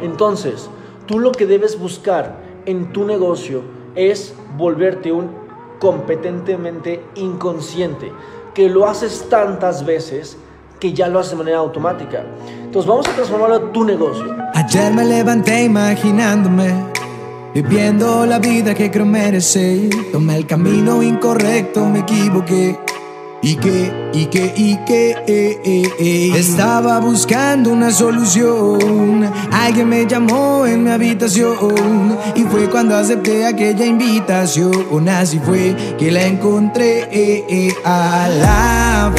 Entonces, tú lo que debes buscar en tu negocio es volverte un competentemente inconsciente, que lo haces tantas veces que ya lo haces de manera automática. Entonces vamos a transformarlo en tu negocio. Ayer me levanté imaginándome, viviendo la vida que creo merecer. Tomé el camino incorrecto, me equivoqué. Y que, y que, y que, eh, eh, eh. estaba buscando una solución. Alguien me llamó en mi habitación y fue cuando acepté aquella invitación. Así fue que la encontré a la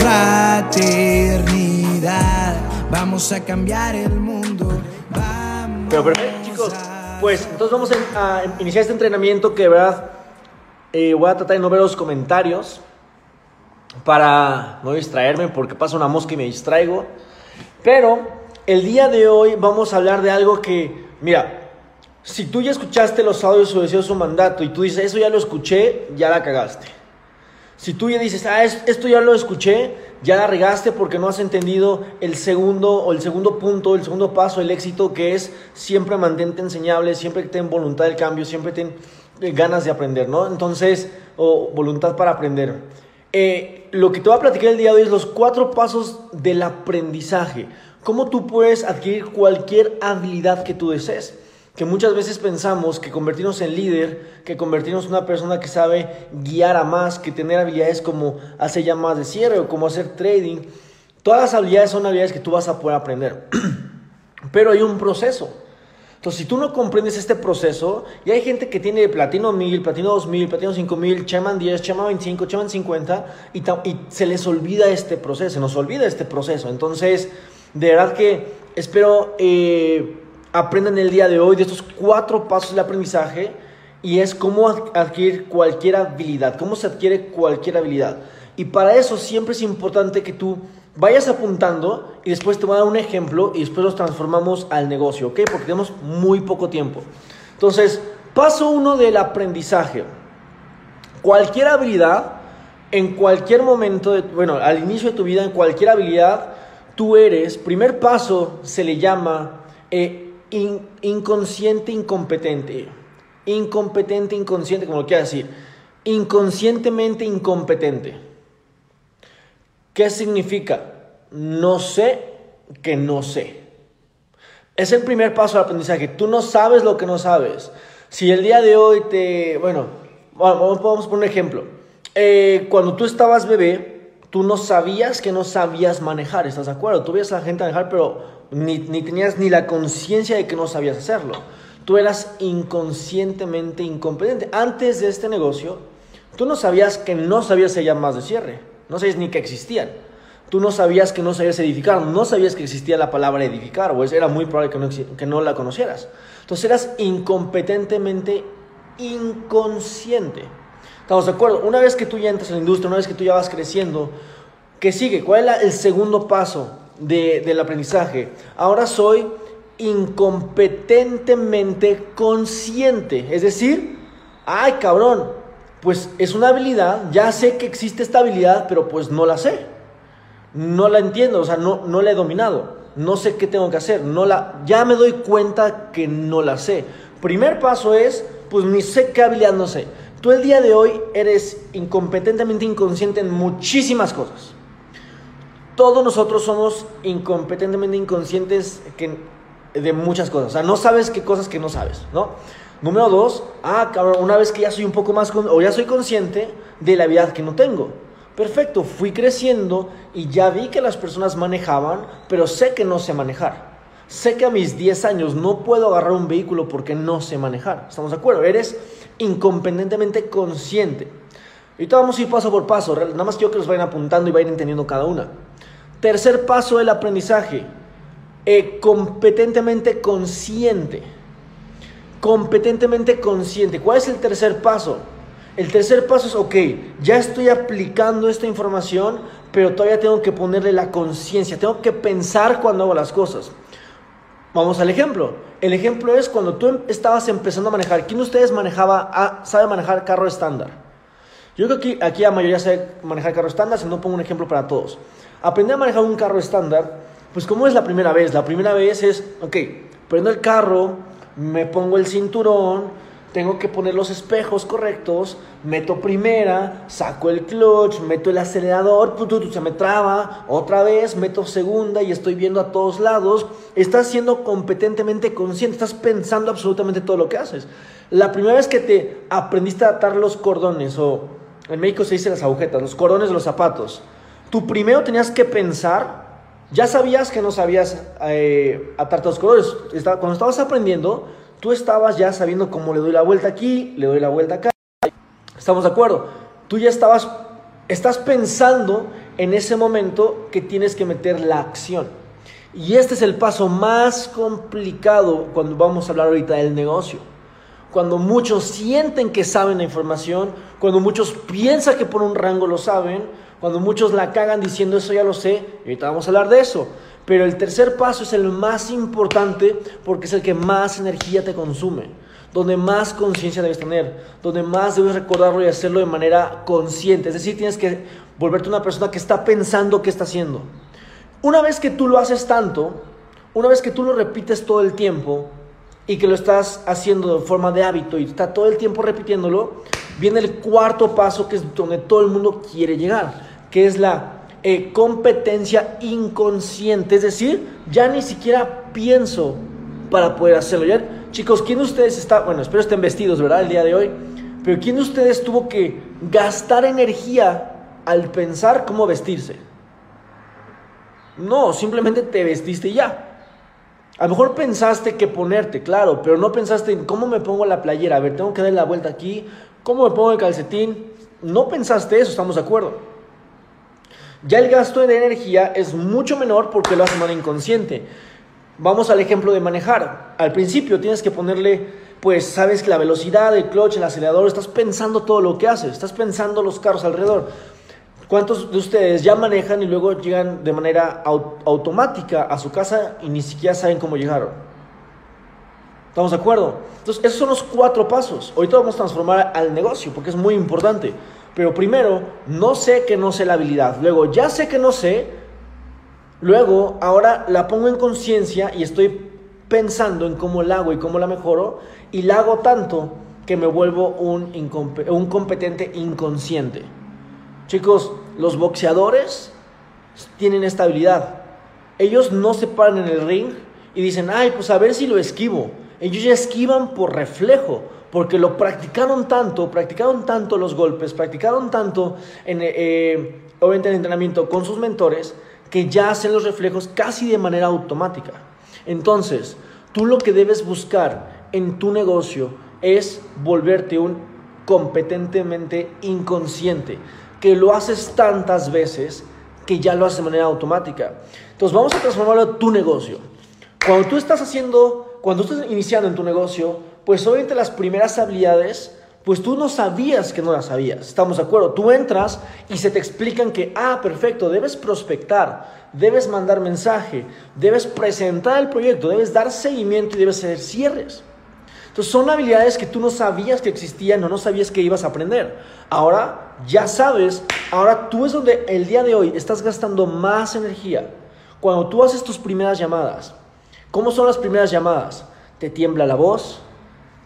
fraternidad. Vamos a cambiar el mundo. Vamos Pero perfecto, chicos. Pues entonces vamos a, a iniciar este entrenamiento que de verdad eh, voy a tratar de no ver los comentarios para no distraerme porque pasa una mosca y me distraigo. Pero el día de hoy vamos a hablar de algo que, mira, si tú ya escuchaste los audios o su mandato y tú dices, eso ya lo escuché, ya la cagaste. Si tú ya dices, ah, esto ya lo escuché, ya la regaste porque no has entendido el segundo o el segundo punto, el segundo paso, el éxito que es siempre mantente enseñable, siempre ten voluntad del cambio, siempre ten eh, ganas de aprender, ¿no? Entonces, o voluntad para aprender. Eh, lo que te voy a platicar el día de hoy es los cuatro pasos del aprendizaje. Cómo tú puedes adquirir cualquier habilidad que tú desees. Que muchas veces pensamos que convertirnos en líder, que convertirnos en una persona que sabe guiar a más, que tener habilidades como hacer llamadas de cierre o como hacer trading, todas las habilidades son habilidades que tú vas a poder aprender. Pero hay un proceso. Entonces, si tú no comprendes este proceso, y hay gente que tiene platino 1000, platino 2000, platino 5000, Chairman 10, Chairman 25, Chairman 50, y, y se les olvida este proceso, se nos olvida este proceso. Entonces, de verdad que espero eh, aprendan el día de hoy de estos cuatro pasos de aprendizaje, y es cómo adquirir cualquier habilidad, cómo se adquiere cualquier habilidad. Y para eso siempre es importante que tú vayas apuntando y después te voy a dar un ejemplo y después los transformamos al negocio, ¿ok? Porque tenemos muy poco tiempo. Entonces, paso uno del aprendizaje. Cualquier habilidad, en cualquier momento, de, bueno, al inicio de tu vida, en cualquier habilidad, tú eres, primer paso se le llama eh, inconsciente incompetente. Incompetente inconsciente, como lo quiera decir. Inconscientemente incompetente. ¿Qué significa? No sé que no sé. Es el primer paso del aprendizaje. Tú no sabes lo que no sabes. Si el día de hoy te... Bueno, vamos, a poner un ejemplo. Eh, cuando tú estabas bebé, tú no sabías que no sabías manejar, ¿estás de acuerdo? Tú veías a la gente manejar, pero ni, ni tenías ni la conciencia de que no sabías hacerlo. Tú eras inconscientemente incompetente. Antes de este negocio, tú no sabías que no sabías sellar más de cierre. No sabías ni que existían. Tú no sabías que no sabías edificar, no sabías que existía la palabra edificar, o era muy probable que no, que no la conocieras. Entonces eras incompetentemente inconsciente. ¿Estamos de acuerdo? Una vez que tú ya entras en la industria, una vez que tú ya vas creciendo, ¿qué sigue? ¿Cuál es el segundo paso del aprendizaje? Ahora soy incompetentemente consciente. Es decir, ay cabrón, pues es una habilidad, ya sé que existe esta habilidad, pero pues no la sé. No la entiendo, o sea, no, no la he dominado. No sé qué tengo que hacer. No la, ya me doy cuenta que no la sé. Primer paso es, pues ni sé qué habilidad no sé. Tú el día de hoy eres incompetentemente inconsciente en muchísimas cosas. Todos nosotros somos incompetentemente inconscientes de muchas cosas. O sea, no sabes qué cosas que no sabes, ¿no? Número dos, ah, cabrón, una vez que ya soy un poco más, o ya soy consciente de la habilidad que no tengo. Perfecto, fui creciendo y ya vi que las personas manejaban, pero sé que no sé manejar. Sé que a mis 10 años no puedo agarrar un vehículo porque no sé manejar. ¿Estamos de acuerdo? Eres incompetentemente consciente. Ahorita vamos a ir paso por paso. Nada más quiero que los vayan apuntando y vayan entendiendo cada una. Tercer paso del aprendizaje. Eh, competentemente consciente competentemente consciente. ¿Cuál es el tercer paso? El tercer paso es, ok, ya estoy aplicando esta información, pero todavía tengo que ponerle la conciencia, tengo que pensar cuando hago las cosas. Vamos al ejemplo. El ejemplo es cuando tú estabas empezando a manejar. ¿Quién de ustedes manejaba, ah, sabe manejar carro estándar? Yo creo que aquí, la mayoría sabe manejar carro estándar, si no pongo un ejemplo para todos. Aprender a manejar un carro estándar, pues como es la primera vez? La primera vez es, ok, prendo el carro, me pongo el cinturón, tengo que poner los espejos correctos, meto primera, saco el clutch, meto el acelerador, se me traba, otra vez meto segunda y estoy viendo a todos lados. Estás siendo competentemente consciente, estás pensando absolutamente todo lo que haces. La primera vez que te aprendiste a atar los cordones, o en México se dice las agujetas, los cordones de los zapatos, tú primero tenías que pensar, ya sabías que no sabías eh, atar los cordones. Cuando estabas aprendiendo, tú estabas ya sabiendo cómo le doy la vuelta aquí, le doy la vuelta acá. ¿Estamos de acuerdo? Tú ya estabas, estás pensando en ese momento que tienes que meter la acción. Y este es el paso más complicado cuando vamos a hablar ahorita del negocio. Cuando muchos sienten que saben la información, cuando muchos piensan que por un rango lo saben, cuando muchos la cagan diciendo eso ya lo sé, y ahorita vamos a hablar de eso. Pero el tercer paso es el más importante porque es el que más energía te consume, donde más conciencia debes tener, donde más debes recordarlo y hacerlo de manera consciente. Es decir, tienes que volverte una persona que está pensando qué está haciendo. Una vez que tú lo haces tanto, una vez que tú lo repites todo el tiempo y que lo estás haciendo de forma de hábito y está todo el tiempo repitiéndolo, viene el cuarto paso que es donde todo el mundo quiere llegar, que es la eh, competencia inconsciente, es decir, ya ni siquiera pienso para poder hacerlo. ¿Ya? Chicos, ¿quién de ustedes está, bueno, espero estén vestidos, ¿verdad? El día de hoy, pero ¿quién de ustedes tuvo que gastar energía al pensar cómo vestirse? No, simplemente te vestiste y ya. A lo mejor pensaste que ponerte, claro, pero no pensaste en cómo me pongo la playera. A ver, tengo que dar la vuelta aquí. ¿Cómo me pongo el calcetín? No pensaste eso, estamos de acuerdo. Ya el gasto de energía es mucho menor porque lo hace de manera inconsciente. Vamos al ejemplo de manejar. Al principio tienes que ponerle, pues sabes que la velocidad, el clutch, el acelerador, estás pensando todo lo que haces, estás pensando los carros alrededor. ¿Cuántos de ustedes ya manejan y luego llegan de manera automática a su casa y ni siquiera saben cómo llegaron? ¿Estamos de acuerdo? Entonces, esos son los cuatro pasos. Ahorita vamos a transformar al negocio porque es muy importante. Pero primero, no sé que no sé la habilidad. Luego, ya sé que no sé. Luego, ahora la pongo en conciencia y estoy pensando en cómo la hago y cómo la mejoro. Y la hago tanto que me vuelvo un, un competente inconsciente. Chicos, los boxeadores tienen esta habilidad. Ellos no se paran en el ring y dicen, ay, pues a ver si lo esquivo. Ellos ya esquivan por reflejo porque lo practicaron tanto, practicaron tanto los golpes, practicaron tanto en, eh, obviamente en entrenamiento con sus mentores, que ya hacen los reflejos casi de manera automática. Entonces, tú lo que debes buscar en tu negocio es volverte un competentemente inconsciente, que lo haces tantas veces que ya lo haces de manera automática. Entonces, vamos a transformarlo en tu negocio. Cuando tú estás haciendo, cuando estás iniciando en tu negocio, pues obviamente las primeras habilidades, pues tú no sabías que no las sabías. Estamos de acuerdo. Tú entras y se te explican que, ah, perfecto, debes prospectar, debes mandar mensaje, debes presentar el proyecto, debes dar seguimiento y debes hacer cierres. Entonces son habilidades que tú no sabías que existían o no sabías que ibas a aprender. Ahora ya sabes, ahora tú es donde el día de hoy estás gastando más energía. Cuando tú haces tus primeras llamadas, ¿cómo son las primeras llamadas? Te tiembla la voz,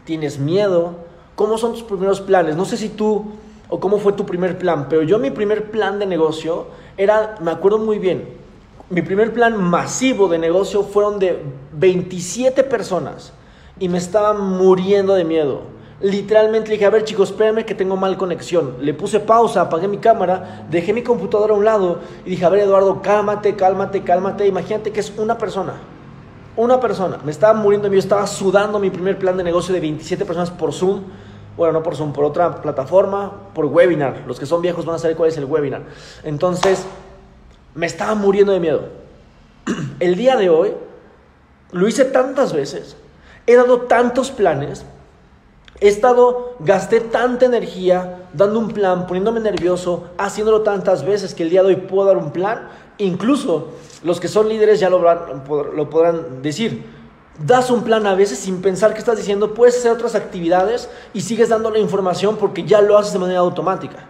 tienes miedo. ¿Cómo son tus primeros planes? No sé si tú o cómo fue tu primer plan, pero yo mi primer plan de negocio era, me acuerdo muy bien, mi primer plan masivo de negocio fueron de 27 personas y me estaba muriendo de miedo. Literalmente dije, a ver chicos, espérenme que tengo mal conexión. Le puse pausa, apagué mi cámara, dejé mi computadora a un lado y dije, a ver Eduardo, cálmate, cálmate, cálmate. Imagínate que es una persona. Una persona, me estaba muriendo, yo estaba sudando mi primer plan de negocio de 27 personas por Zoom. Bueno, no por Zoom, por otra plataforma, por webinar. Los que son viejos van a saber cuál es el webinar. Entonces, me estaba muriendo de miedo. El día de hoy, lo hice tantas veces, he dado tantos planes, he estado, gasté tanta energía dando un plan, poniéndome nervioso, haciéndolo tantas veces que el día de hoy puedo dar un plan. Incluso los que son líderes ya lo, podrán decir. Das un plan a veces sin pensar que estás diciendo, puedes hacer otras actividades y sigues dando la información porque ya lo haces de manera automática.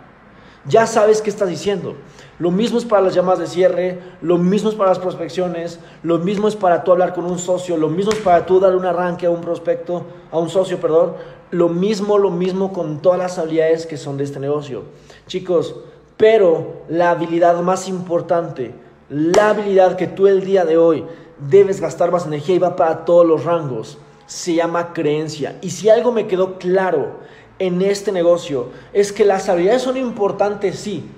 Ya sabes qué estás diciendo. Lo mismo es para las llamadas de cierre, lo mismo es para las prospecciones, lo mismo es para tú hablar con un socio, lo mismo es para tú dar un arranque a un prospecto, a un socio, perdón. Lo mismo, lo mismo con todas las habilidades que son de este negocio. Chicos, pero la habilidad más importante, la habilidad que tú el día de hoy debes gastar más energía y va para todos los rangos, se llama creencia. Y si algo me quedó claro en este negocio es que las habilidades son importantes, sí.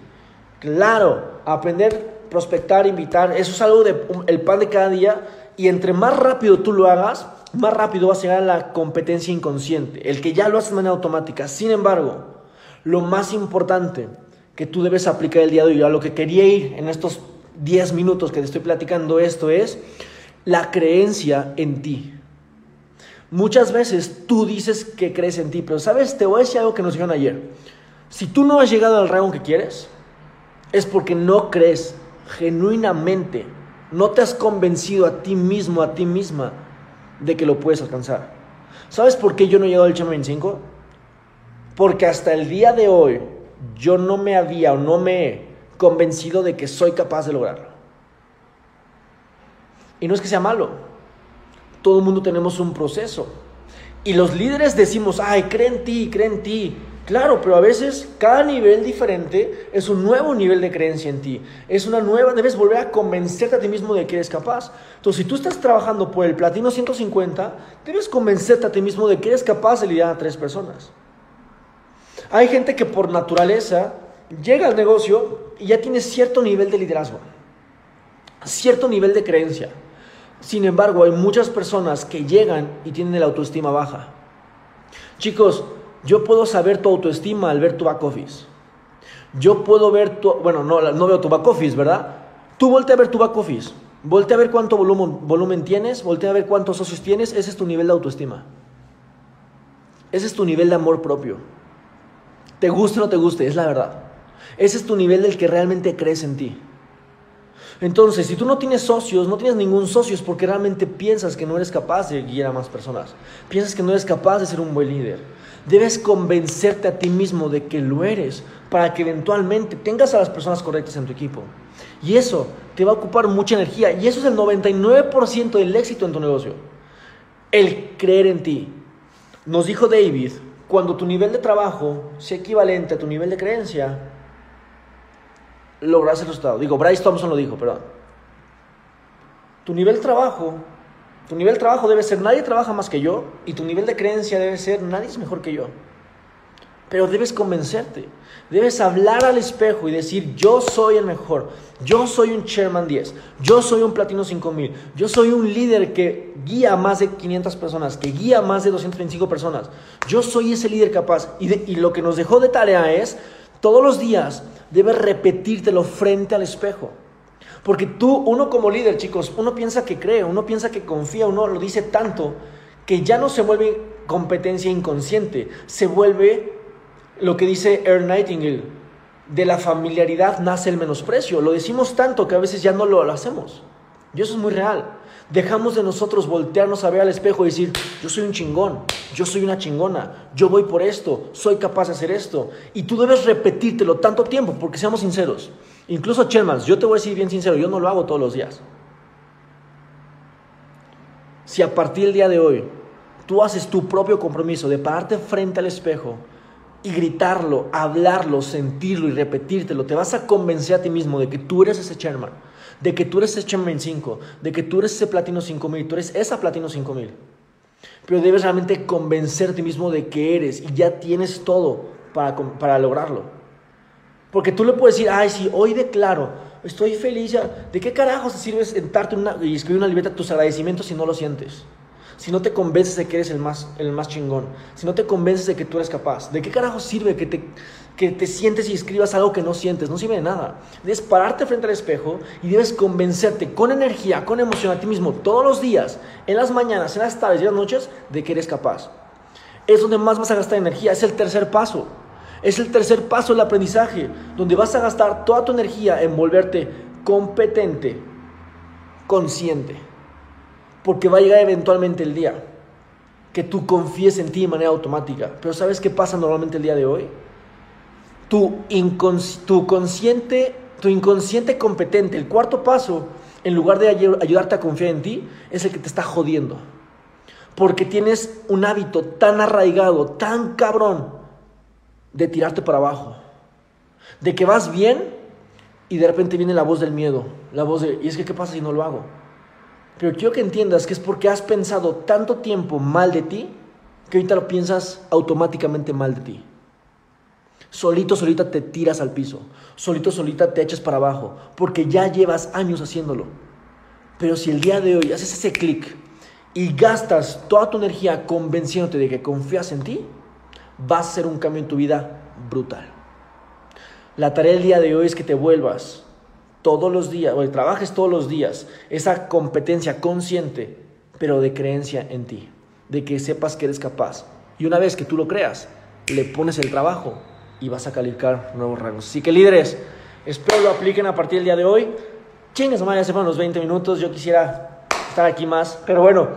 Claro, aprender, prospectar, invitar, eso es algo de el pan de cada día y entre más rápido tú lo hagas, más rápido vas a llegar a la competencia inconsciente, el que ya lo haces de manera automática. Sin embargo, lo más importante que tú debes aplicar el día de hoy, a lo que quería ir en estos 10 minutos que te estoy platicando esto es la creencia en ti. Muchas veces tú dices que crees en ti, pero sabes, te voy a decir algo que nos dijeron ayer. Si tú no has llegado al rango que quieres, es porque no crees genuinamente, no te has convencido a ti mismo, a ti misma, de que lo puedes alcanzar. ¿Sabes por qué yo no he llegado al Chama 25? Porque hasta el día de hoy yo no me había o no me he convencido de que soy capaz de lograrlo. Y no es que sea malo, todo el mundo tenemos un proceso. Y los líderes decimos, ay, cree en ti, cree en ti. Claro, pero a veces cada nivel diferente es un nuevo nivel de creencia en ti. Es una nueva, debes volver a convencerte a ti mismo de que eres capaz. Entonces, si tú estás trabajando por el platino 150, debes convencerte a ti mismo de que eres capaz de liderar a tres personas. Hay gente que por naturaleza llega al negocio y ya tiene cierto nivel de liderazgo, cierto nivel de creencia. Sin embargo, hay muchas personas que llegan y tienen la autoestima baja. Chicos, yo puedo saber tu autoestima al ver tu back office. Yo puedo ver tu, bueno, no, no veo tu back office, ¿verdad? Tú voltea a ver tu back office. Voltea a ver cuánto volumen, volumen tienes, voltea a ver cuántos socios tienes, ese es tu nivel de autoestima. Ese es tu nivel de amor propio. Te guste o no te guste, es la verdad. Ese es tu nivel del que realmente crees en ti. Entonces, si tú no tienes socios, no tienes ningún socio, es porque realmente piensas que no eres capaz de guiar a más personas. Piensas que no eres capaz de ser un buen líder. Debes convencerte a ti mismo de que lo eres para que eventualmente tengas a las personas correctas en tu equipo. Y eso te va a ocupar mucha energía. Y eso es el 99% del éxito en tu negocio. El creer en ti. Nos dijo David, cuando tu nivel de trabajo sea equivalente a tu nivel de creencia, logras el resultado. Digo, Bryce Thompson lo dijo, perdón. Tu nivel de trabajo, tu nivel de trabajo debe ser nadie trabaja más que yo y tu nivel de creencia debe ser nadie es mejor que yo. Pero debes convencerte, debes hablar al espejo y decir, yo soy el mejor, yo soy un Chairman 10, yo soy un Platino 5000, yo soy un líder que guía a más de 500 personas, que guía a más de 225 personas, yo soy ese líder capaz. Y, y lo que nos dejó de tarea es, todos los días, debes repetírtelo frente al espejo. Porque tú, uno como líder, chicos, uno piensa que cree, uno piensa que confía, uno lo dice tanto que ya no se vuelve competencia inconsciente, se vuelve lo que dice Earl Nightingale, de la familiaridad nace el menosprecio. Lo decimos tanto que a veces ya no lo hacemos. Y eso es muy real. Dejamos de nosotros voltearnos a ver al espejo y decir, yo soy un chingón, yo soy una chingona, yo voy por esto, soy capaz de hacer esto. Y tú debes repetírtelo tanto tiempo, porque seamos sinceros. Incluso Chelmans, yo te voy a decir bien sincero, yo no lo hago todos los días. Si a partir del día de hoy tú haces tu propio compromiso de pararte frente al espejo y gritarlo, hablarlo, sentirlo y repetírtelo, te vas a convencer a ti mismo de que tú eres ese chairman de que tú eres ese Chamberlain 5, de que tú eres ese Platino 5000, tú eres esa Platino 5000. Pero debes realmente convencerte a ti mismo de que eres y ya tienes todo para, para lograrlo. Porque tú le puedes decir, ay, sí, hoy declaro, estoy feliz. Ya. ¿De qué carajo te sirve sentarte una, y escribir una libreta tus agradecimientos si no lo sientes? Si no te convences de que eres el más, el más chingón, si no te convences de que tú eres capaz, ¿de qué carajo sirve que te, que te sientes y escribas algo que no sientes, no sirve de nada. Debes pararte frente al espejo y debes convencerte con energía, con emoción a ti mismo todos los días, en las mañanas, en las tardes y en las noches, de que eres capaz. Es donde más vas a gastar energía, es el tercer paso. Es el tercer paso del aprendizaje, donde vas a gastar toda tu energía en volverte competente, consciente. Porque va a llegar eventualmente el día que tú confíes en ti de manera automática. Pero ¿sabes qué pasa normalmente el día de hoy? tu, tu, consciente, tu inconsciente competente, el cuarto paso, en lugar de ayudarte a confiar en ti, es el que te está jodiendo. Porque tienes un hábito tan arraigado, tan cabrón, de tirarte para abajo. De que vas bien y de repente viene la voz del miedo, la voz de, ¿y es que qué pasa si no lo hago? Pero quiero que entiendas que es porque has pensado tanto tiempo mal de ti que ahorita lo piensas automáticamente mal de ti. Solito, solita te tiras al piso. Solito, solita te echas para abajo. Porque ya llevas años haciéndolo. Pero si el día de hoy haces ese clic y gastas toda tu energía convenciéndote de que confías en ti, vas a hacer un cambio en tu vida brutal. La tarea del día de hoy es que te vuelvas todos los días, o trabajes todos los días, esa competencia consciente, pero de creencia en ti, de que sepas que eres capaz. Y una vez que tú lo creas, le pones el trabajo y vas a calificar nuevos rangos. Así que líderes, espero lo apliquen a partir del día de hoy. Chingas, madre, ya se fueron los 20 minutos, yo quisiera estar aquí más, pero bueno,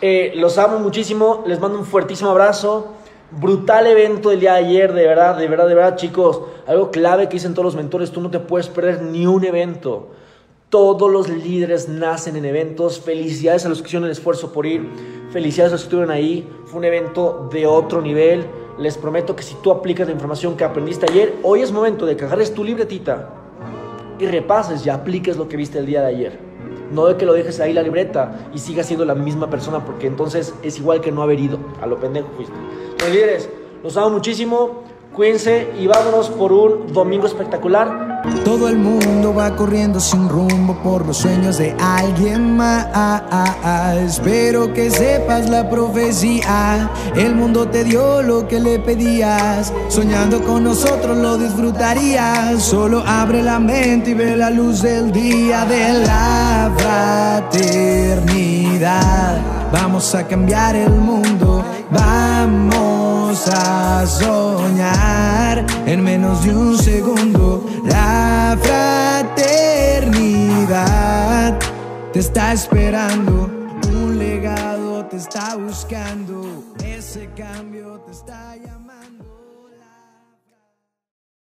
eh, los amo muchísimo, les mando un fuertísimo abrazo. Brutal evento del día de ayer, de verdad, de verdad, de verdad, chicos. Algo clave que dicen todos los mentores, tú no te puedes perder ni un evento. Todos los líderes nacen en eventos. Felicidades a los que hicieron el esfuerzo por ir. Felicidades a los que estuvieron ahí. Fue un evento de otro nivel. Les prometo que si tú aplicas la información que aprendiste ayer, hoy es momento de que tu libretita y repases y apliques lo que viste el día de ayer. No de que lo dejes ahí la libreta y sigas siendo la misma persona, porque entonces es igual que no haber ido. A lo pendejo fuiste. Los líderes, los amo muchísimo. Cuídense y vámonos por un domingo espectacular. Todo el mundo va corriendo sin rumbo por los sueños de alguien más. Espero que sepas la profecía. El mundo te dio lo que le pedías. Soñando con nosotros lo disfrutarías. Solo abre la mente y ve la luz del día de la fraternidad. Vamos a cambiar el mundo. Vamos a soñar en menos de un segundo. La fraternidad te está esperando. Un legado te está buscando. Ese cambio te está llamando.